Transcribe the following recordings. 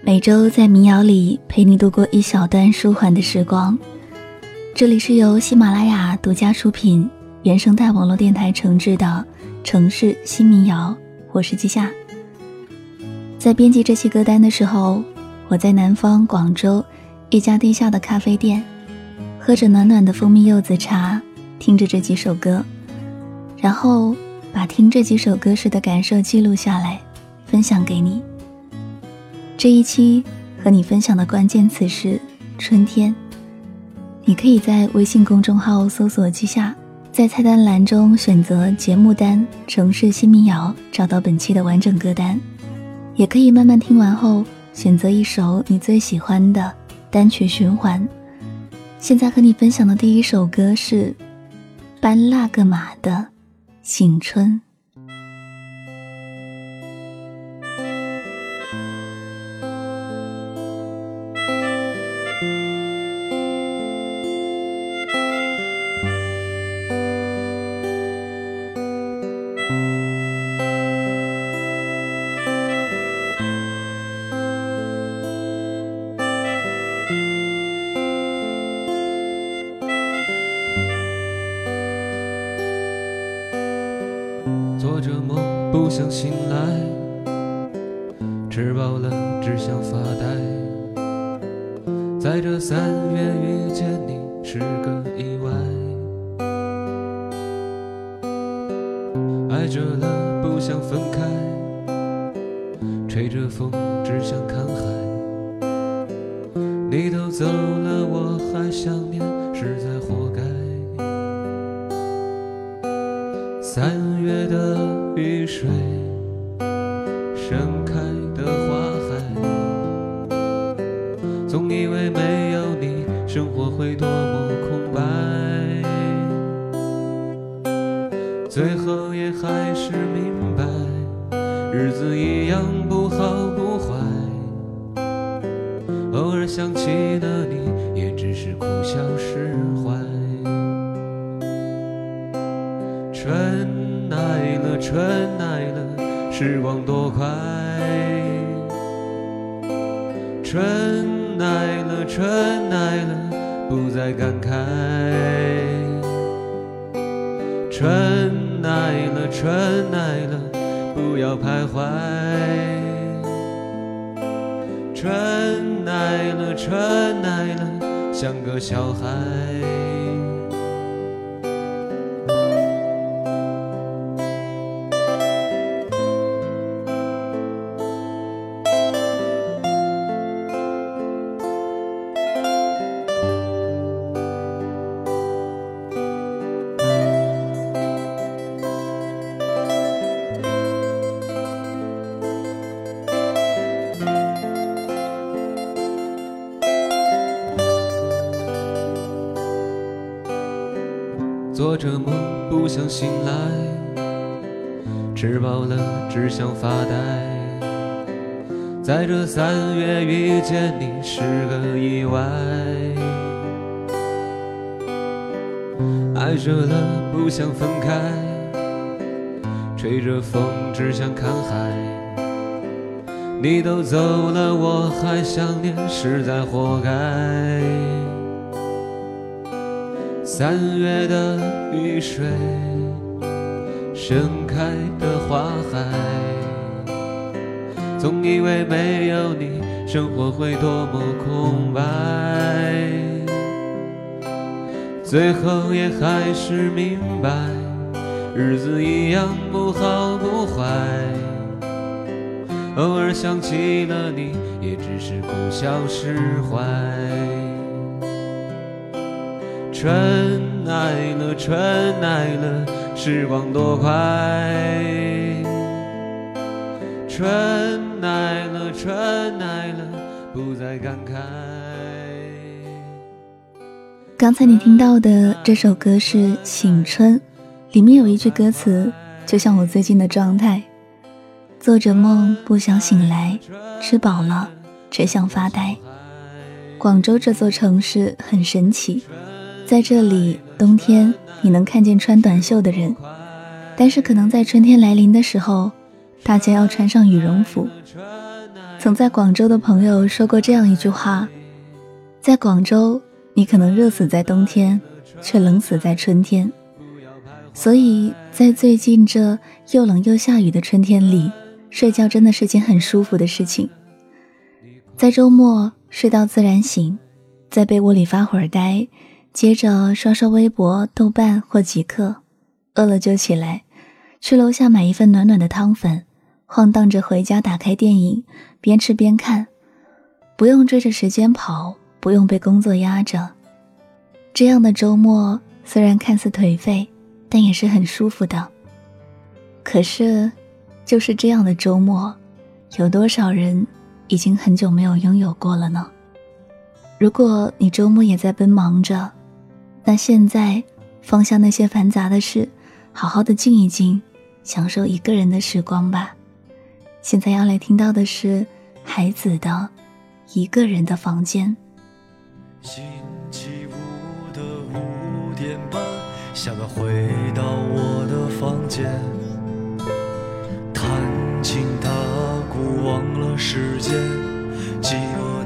每周在民谣里陪你度过一小段舒缓的时光。这里是由喜马拉雅独家出品、原生态网络电台承制的城市新民谣，我是季夏。在编辑这期歌单的时候，我在南方广州一家地下的咖啡店，喝着暖暖的蜂蜜柚子茶，听着这几首歌，然后把听这几首歌时的感受记录下来，分享给你。这一期和你分享的关键词是春天。你可以在微信公众号搜索“记下”，在菜单栏中选择节目单“城市新民谣”，找到本期的完整歌单。也可以慢慢听完后选择一首你最喜欢的单曲循环。现在和你分享的第一首歌是班那个马的《醒春》。想醒来，吃饱了只想发呆。在这三月遇见你是个意外，爱着了不想分开，吹着风只想看海。你都走生活会多么空白，最后也还是明白，日子一样不好不坏，偶尔想起了你，也只是苦笑释怀。春。来了，春来了，时光多快。小孩。着梦不想醒来，吃饱了只想发呆。在这三月遇见你是个意外，爱着了不想分开，吹着风只想看海。你都走了我还想念，实在活该。三月的雨水，盛开的花海，总以为没有你，生活会多么空白，最后也还是明白，日子一样不好不坏，偶尔想起了你，也只是苦笑释怀。春来了，春来了，时光多快。春来了，春来了，不再感慨。刚才你听到的这首歌是《醒春》，里面有一句歌词，就像我最近的状态：做着梦不想醒来，吃饱了只想发呆。广州这座城市很神奇。在这里，冬天你能看见穿短袖的人，但是可能在春天来临的时候，大家要穿上羽绒服。曾在广州的朋友说过这样一句话：在广州，你可能热死在冬天，却冷死在春天。所以在最近这又冷又下雨的春天里，睡觉真的是件很舒服的事情。在周末睡到自然醒，在被窝里发会儿呆，接着刷刷微博、豆瓣或极客，饿了就起来，去楼下买一份暖暖的汤粉，晃荡着回家，打开电影，边吃边看，不用追着时间跑，不用被工作压着。这样的周末虽然看似颓废。但也是很舒服的。可是，就是这样的周末，有多少人已经很久没有拥有过了呢？如果你周末也在奔忙着，那现在放下那些繁杂的事，好好的静一静，享受一个人的时光吧。现在要来听到的是孩子的《一个人的房间》。星期五的五点半。下班回到我的房间，弹琴打鼓忘了时间，饥饿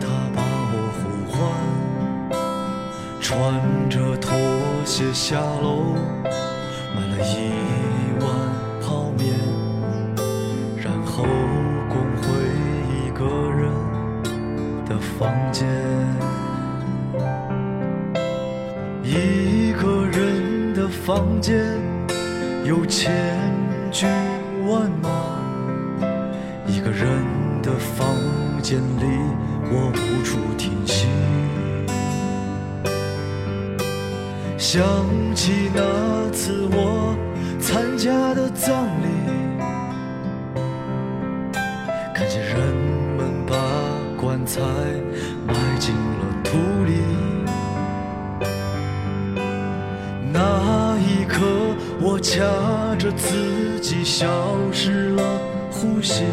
着拖鞋下楼，买了一碗泡面，然后滚回一个人的房间，一个人的。房间有千军万马，一个人的房间里我无处想起那次我参加的葬礼，看见人们把棺材埋进了土里。那一刻我掐着自己消失了呼吸，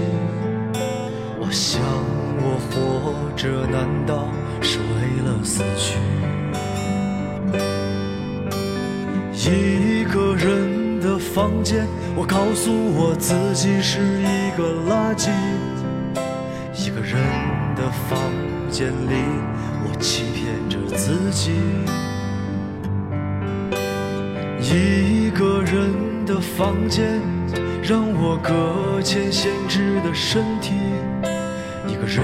我想我活着难道是为了死去？一个人的房间，我告诉我自己是一个垃圾。一个人的房间里，我欺骗着自己。一个人的房间，让我搁浅闲置的身体。一个人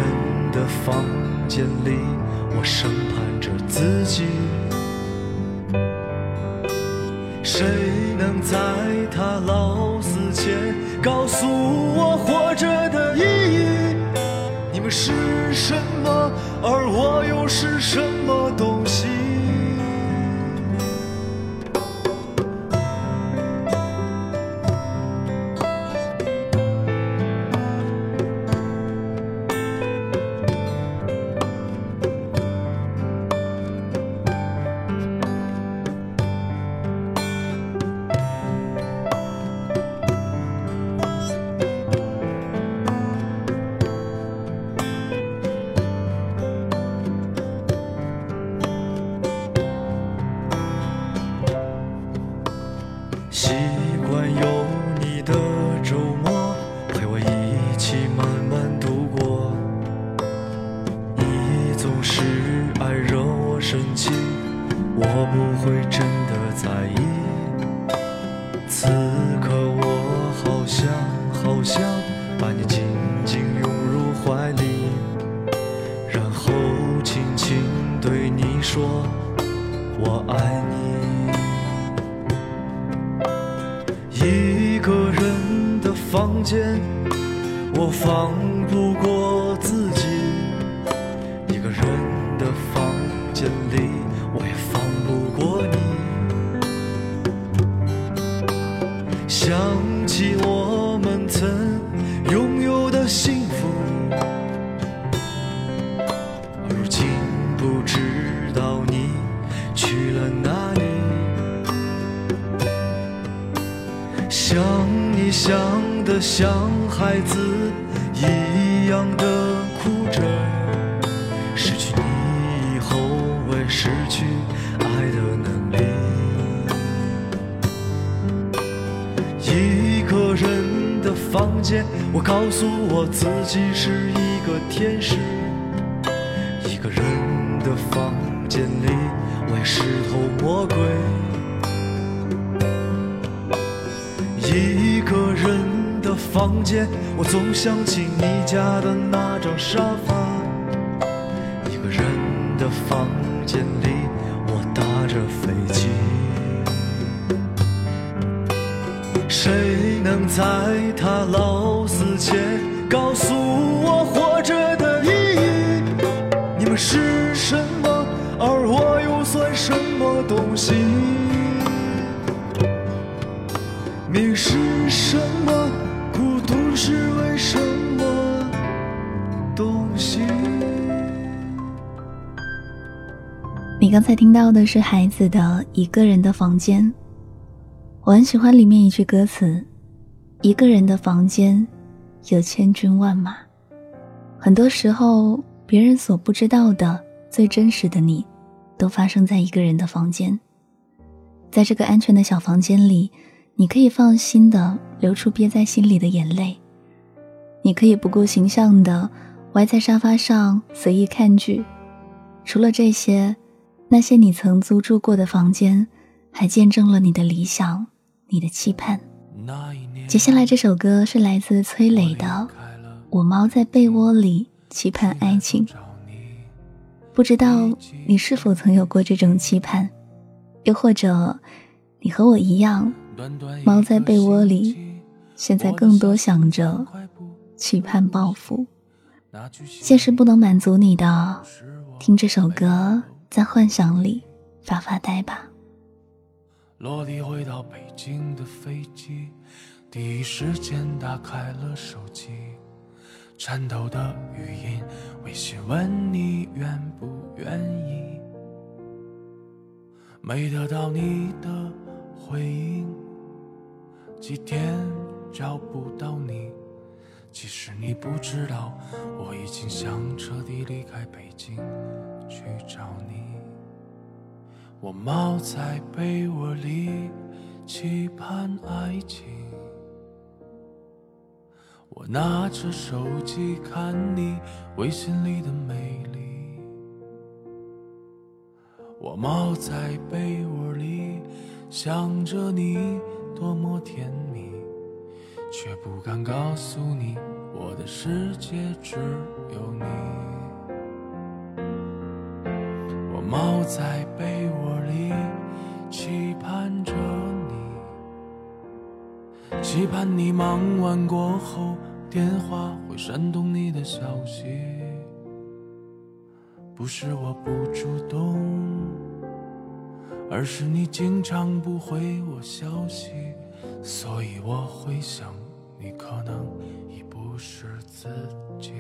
的房间里，我审判着自己。谁能在他老死前告诉我活着的意义？你们是什么，而我又是什么东西？像孩子一样的哭着，失去你以后会失去爱的能力。一个人的房间，我告诉我自己是一个天使。一个人的房间里，我也是头魔鬼。一个人房间，我总想起你家的那张沙发。一个人的房间里，我打着飞机。谁能在他老死前告诉我活着的意义？你们是什么，而我又算什么东西？你是什你刚才听到的是孩子的《一个人的房间》，我很喜欢里面一句歌词：“一个人的房间，有千军万马。”很多时候，别人所不知道的最真实的你，都发生在一个人的房间。在这个安全的小房间里，你可以放心的流出憋在心里的眼泪，你可以不顾形象的歪在沙发上随意看剧。除了这些，那些你曾租住过的房间，还见证了你的理想，你的期盼。接下来这首歌是来自崔磊的《我猫在被窝里期盼爱情》，不知道你是否曾有过这种期盼，又或者你和我一样，猫在被窝里，现在更多想着期盼报复，现实不能满足你的，听这首歌。在幻想里发发呆吧。落地回到北京的飞机，第一时间打开了手机，颤抖的语音，微信问你愿不愿意。没得到你的回应，几天找不到你。其实你不知道，我已经想彻底离开北京去找你。我猫在被窝里期盼爱情，我拿着手机看你微信里的美丽。我猫在被窝里想着你多么甜蜜，却不敢告诉你我的世界只有你。我猫在被期盼你忙完过后，电话会闪动你的消息。不是我不主动，而是你经常不回我消息，所以我会想，你可能已不是自己。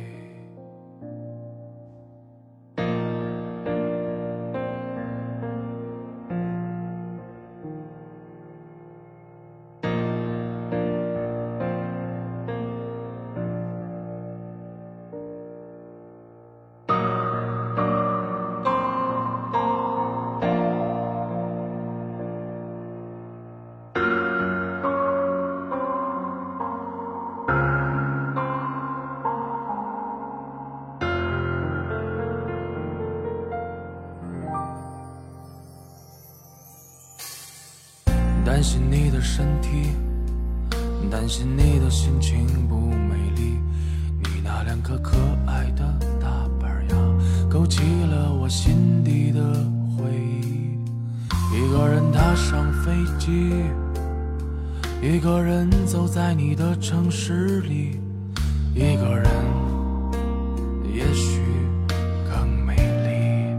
担心你的身体，担心你的心情不美丽。你那两颗可爱的大板牙，勾起了我心底的回忆。一个人踏上飞机，一个人走在你的城市里，一个人也许更美丽。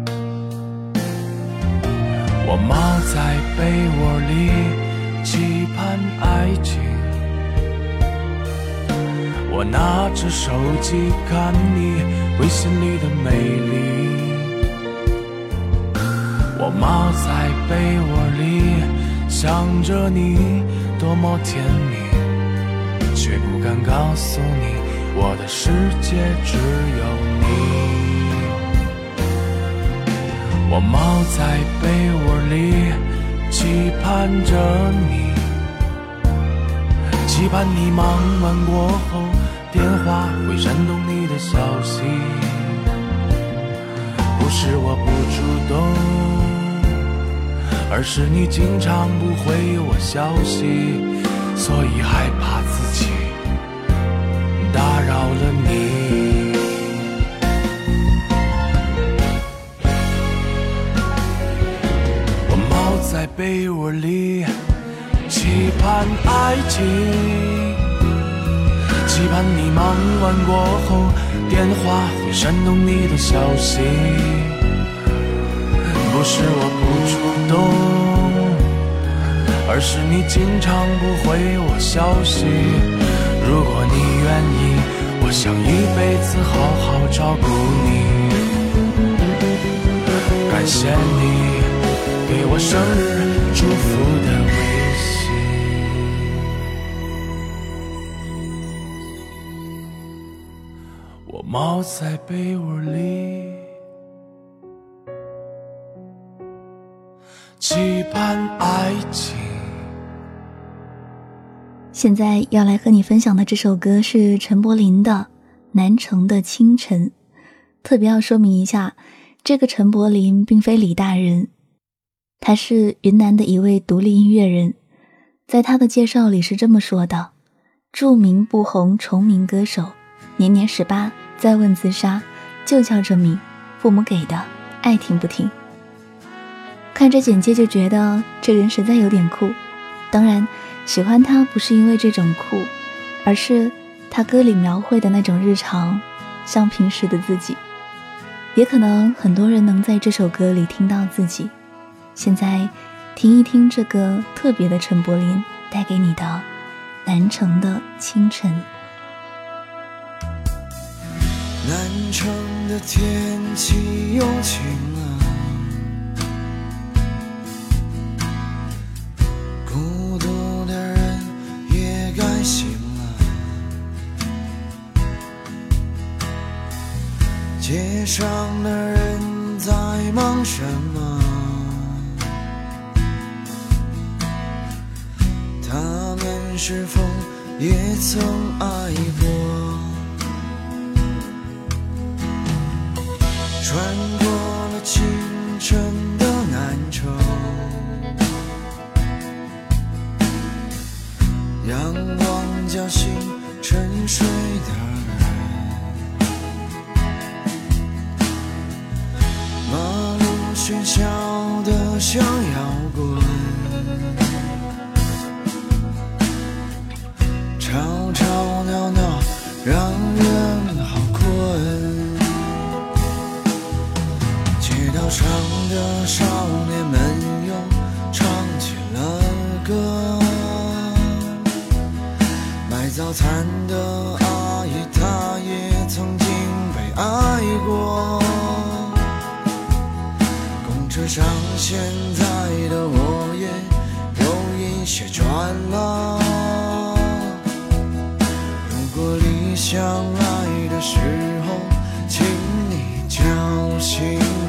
我猫在被窝里。期盼爱情，我拿着手机看你微信里的美丽。我猫在被窝里想着你多么甜蜜，却不敢告诉你我的世界只有你。我猫在被窝里。期盼着你，期盼你忙完过后，电话会闪动你的消息。不是我不主动，而是你经常不回我消息，所以害怕自己被窝里。期盼爱情，期盼你忙完过后，电话会闪动你的消息。不是我不主动，而是你经常不回我消息。如果你愿意，我想一辈子好好照顾你。感谢你给我生日在被窝里，期盼爱情。现在要来和你分享的这首歌是陈柏霖的《南城的清晨》。特别要说明一下，这个陈柏霖并非李大人，他是云南的一位独立音乐人。在他的介绍里是这么说的：著名不红重名歌手，年年十八。再问自杀，就叫这名，父母给的，爱听不听。看这简介就觉得这人实在有点酷。当然，喜欢他不是因为这种酷，而是他歌里描绘的那种日常，像平时的自己。也可能很多人能在这首歌里听到自己。现在，听一听这个特别的陈柏霖带给你的《南城的清晨》。南城的天气又晴了，孤独的人也该醒了。街上的人在忙什么？他们是否也曾爱过？穿过了清晨的南城，阳光叫醒沉睡的的少年们又唱起了歌，卖早餐的阿姨她也曾经被爱过。公车上现在的我也有一些转了。如果理想来的时候，请你叫醒。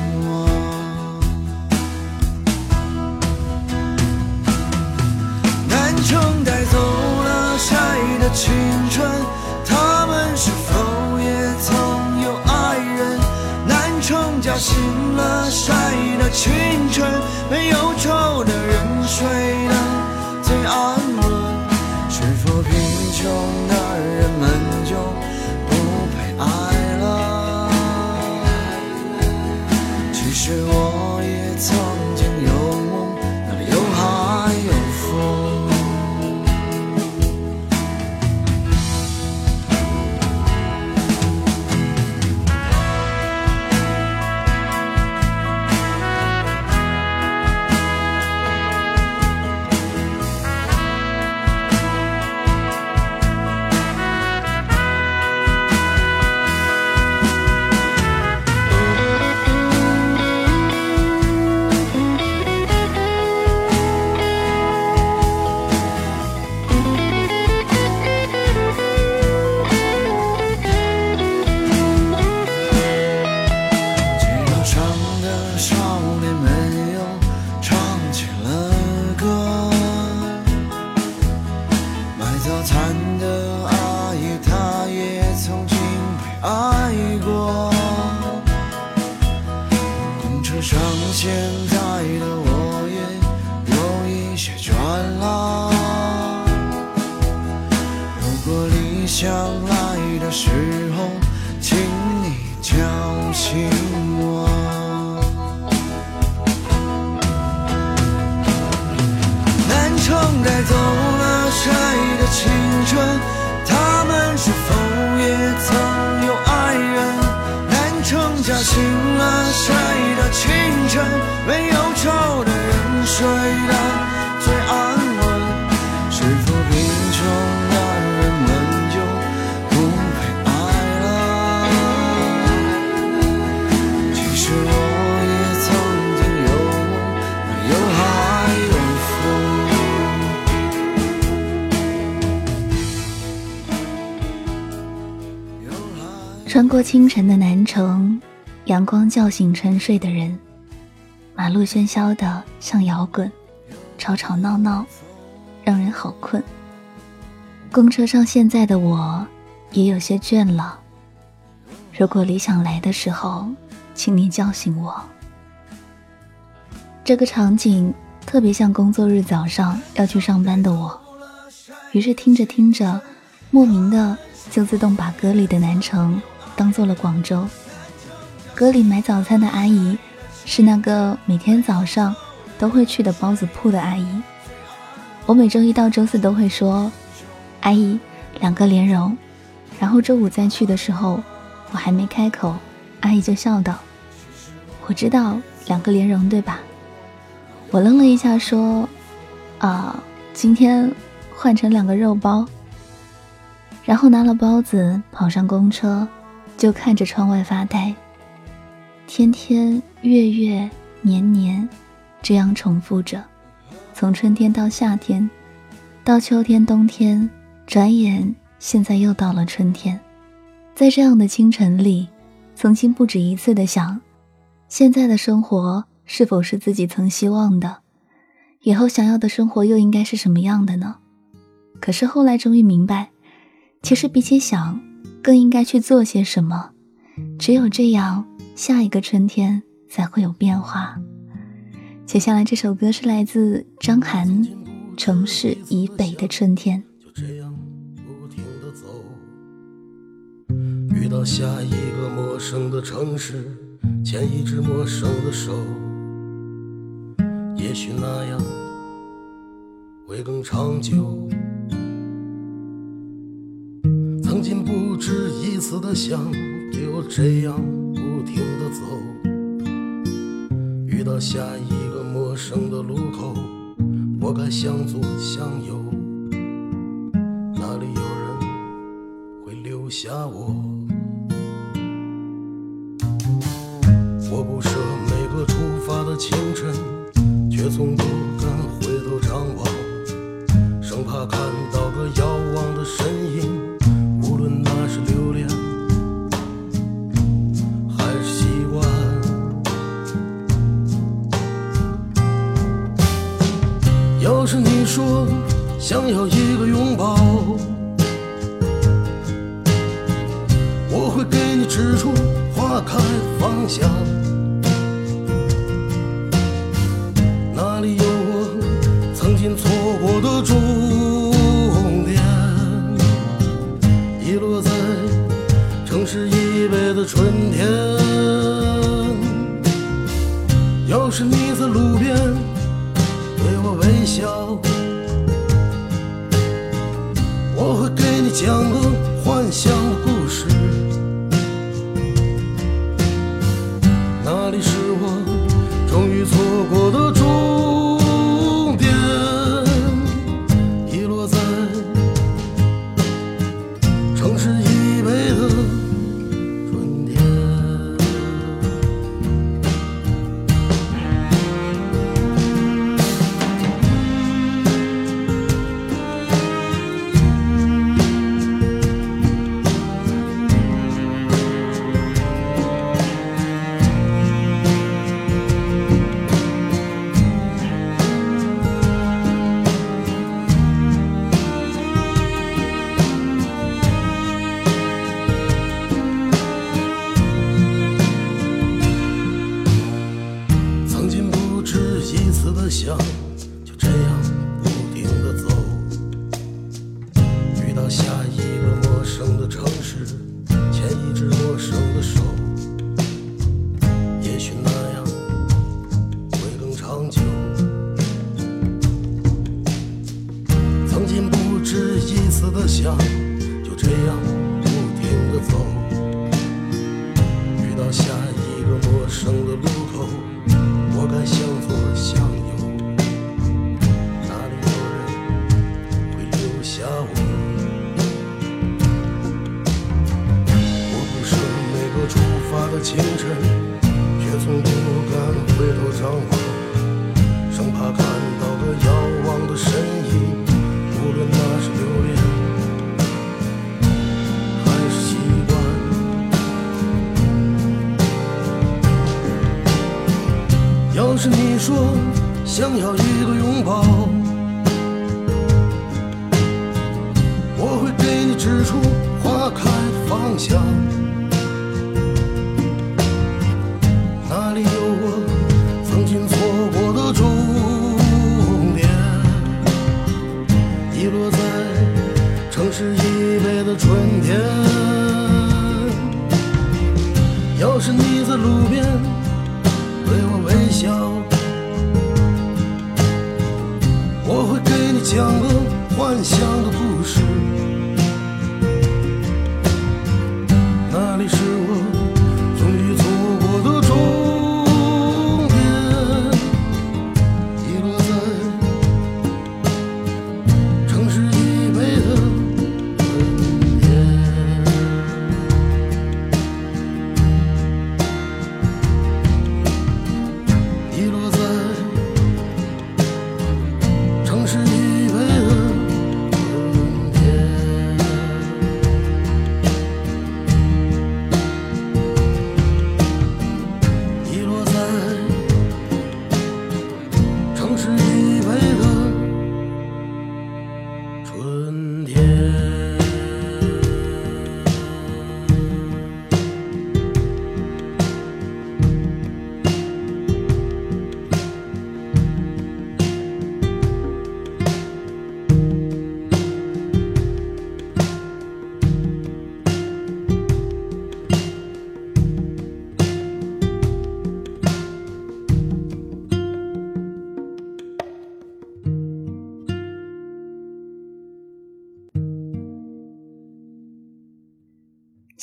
青春，他们是否也曾有爱人？南城叫醒了晒的青春，没忧愁的人睡得最安稳。穿过清晨的南城，阳光叫醒沉睡的人，马路喧嚣的像摇滚，吵吵闹闹，让人好困。公车上现在的我，也有些倦了。如果理想来的时候，请你叫醒我。这个场景特别像工作日早上要去上班的我，于是听着听着，莫名的就自动把歌里的南城当做了广州。歌里买早餐的阿姨，是那个每天早上都会去的包子铺的阿姨。我每周一到周四都会说：“阿姨，两个莲蓉。”然后周五再去的时候，我还没开口，阿姨就笑道：“我知道两个莲蓉，对吧？”我愣了一下，说：“啊，今天换成两个肉包。”然后拿了包子跑上公车，就看着窗外发呆。天天、月月、年年，这样重复着，从春天到夏天，到秋天、冬天，转眼现在又到了春天。在这样的清晨里，曾经不止一次的想，现在的生活是否是自己曾希望的？以后想要的生活又应该是什么样的呢？可是后来终于明白，其实比起想，更应该去做些什么。只有这样，下一个春天才会有变化。接下来这首歌是来自张涵，《城市以北的春天》。就这样不停地走，遇到下一个陌生的城市，牵一只陌生的手，也许那样会更长久。曾经不止一次的想，就这样不停的走，遇到下一个陌生的路口，我该向左向右。哪里有人会留下？我我会给你讲个幻想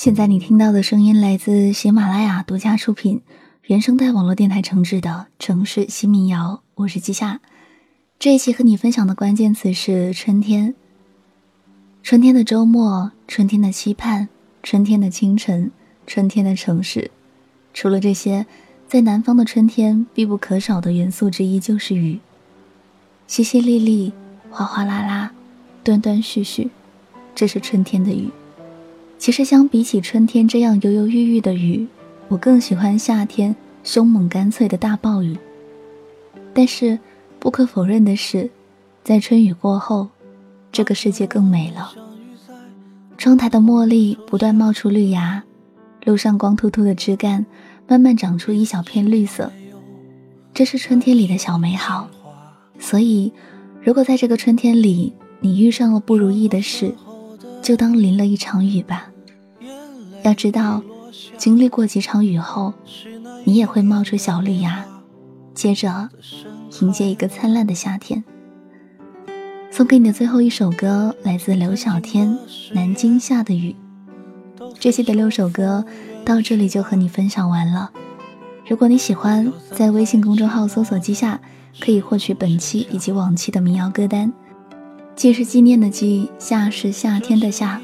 现在你听到的声音来自喜马拉雅独家出品、原声带网络电台承制的《城市新民谣》，我是季夏。这一期和你分享的关键词是春天。春天的周末，春天的期盼，春天的清晨，春天的城市。除了这些，在南方的春天必不可少的元素之一就是雨，淅淅沥沥，哗哗啦啦，断断续续，这是春天的雨。其实相比起春天这样犹犹豫豫的雨，我更喜欢夏天凶猛干脆的大暴雨。但是不可否认的是，在春雨过后，这个世界更美了。窗台的茉莉不断冒出绿芽，路上光秃秃的枝干慢慢长出一小片绿色，这是春天里的小美好。所以，如果在这个春天里你遇上了不如意的事，就当淋了一场雨吧。要知道，经历过几场雨后，你也会冒出小绿芽，接着迎接一个灿烂的夏天。送给你的最后一首歌来自刘小天，《南京下的雨》。这期的六首歌到这里就和你分享完了。如果你喜欢，在微信公众号搜索“季夏”，可以获取本期以及往期的民谣歌单。季是纪念的季，夏是夏天的夏。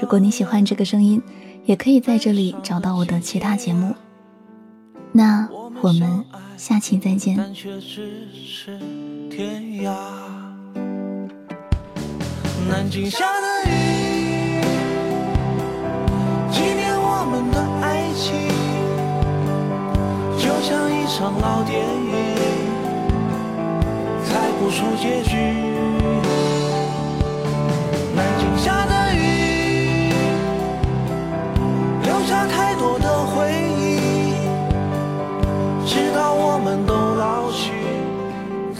如果你喜欢这个声音，也可以在这里找到我的其他节目。那我们下期再见。却只是天涯。南京下的雨，纪念我们的爱情，就像一场老电影，猜不出结局。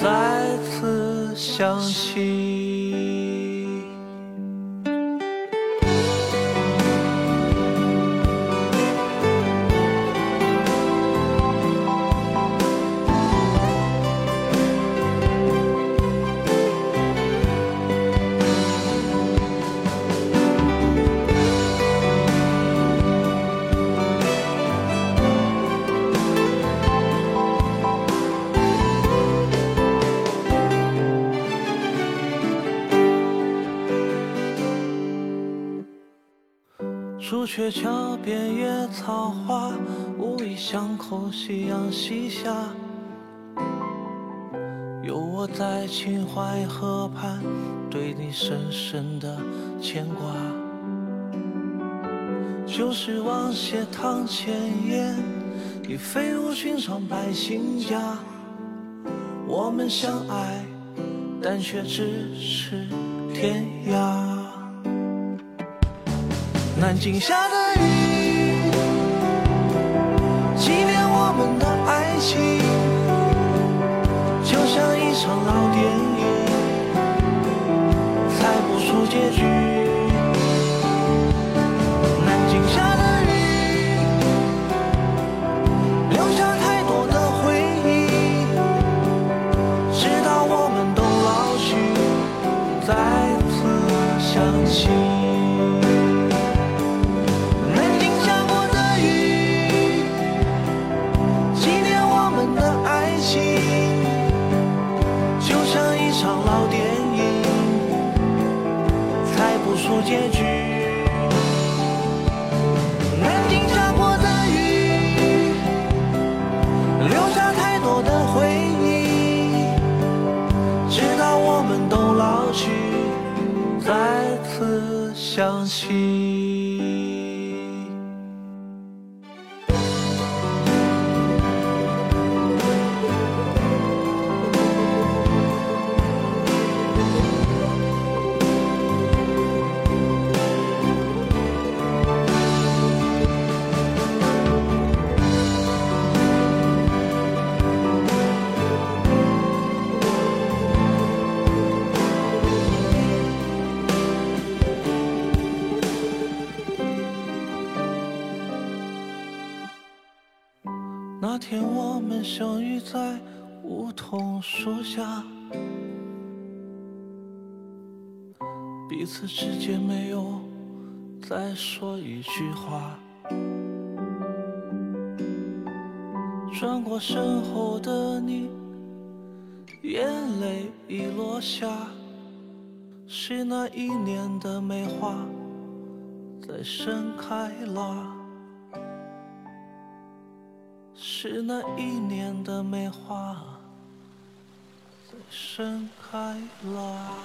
再次相信。朱雀桥边野草花，五里巷口夕阳西下。有我在秦淮河畔，对你深深的牵挂。旧时王谢堂前燕，已飞入寻常百姓家。我们相爱，但却咫尺天涯。南京下的雨，纪念我们的爱情，就像一场老电影，猜不出结局。起。天我们相遇在梧桐树下，彼此之间没有再说一句话。转过身后的你，眼泪已落下，是那一年的梅花在盛开了。是那一年的梅花在盛开了。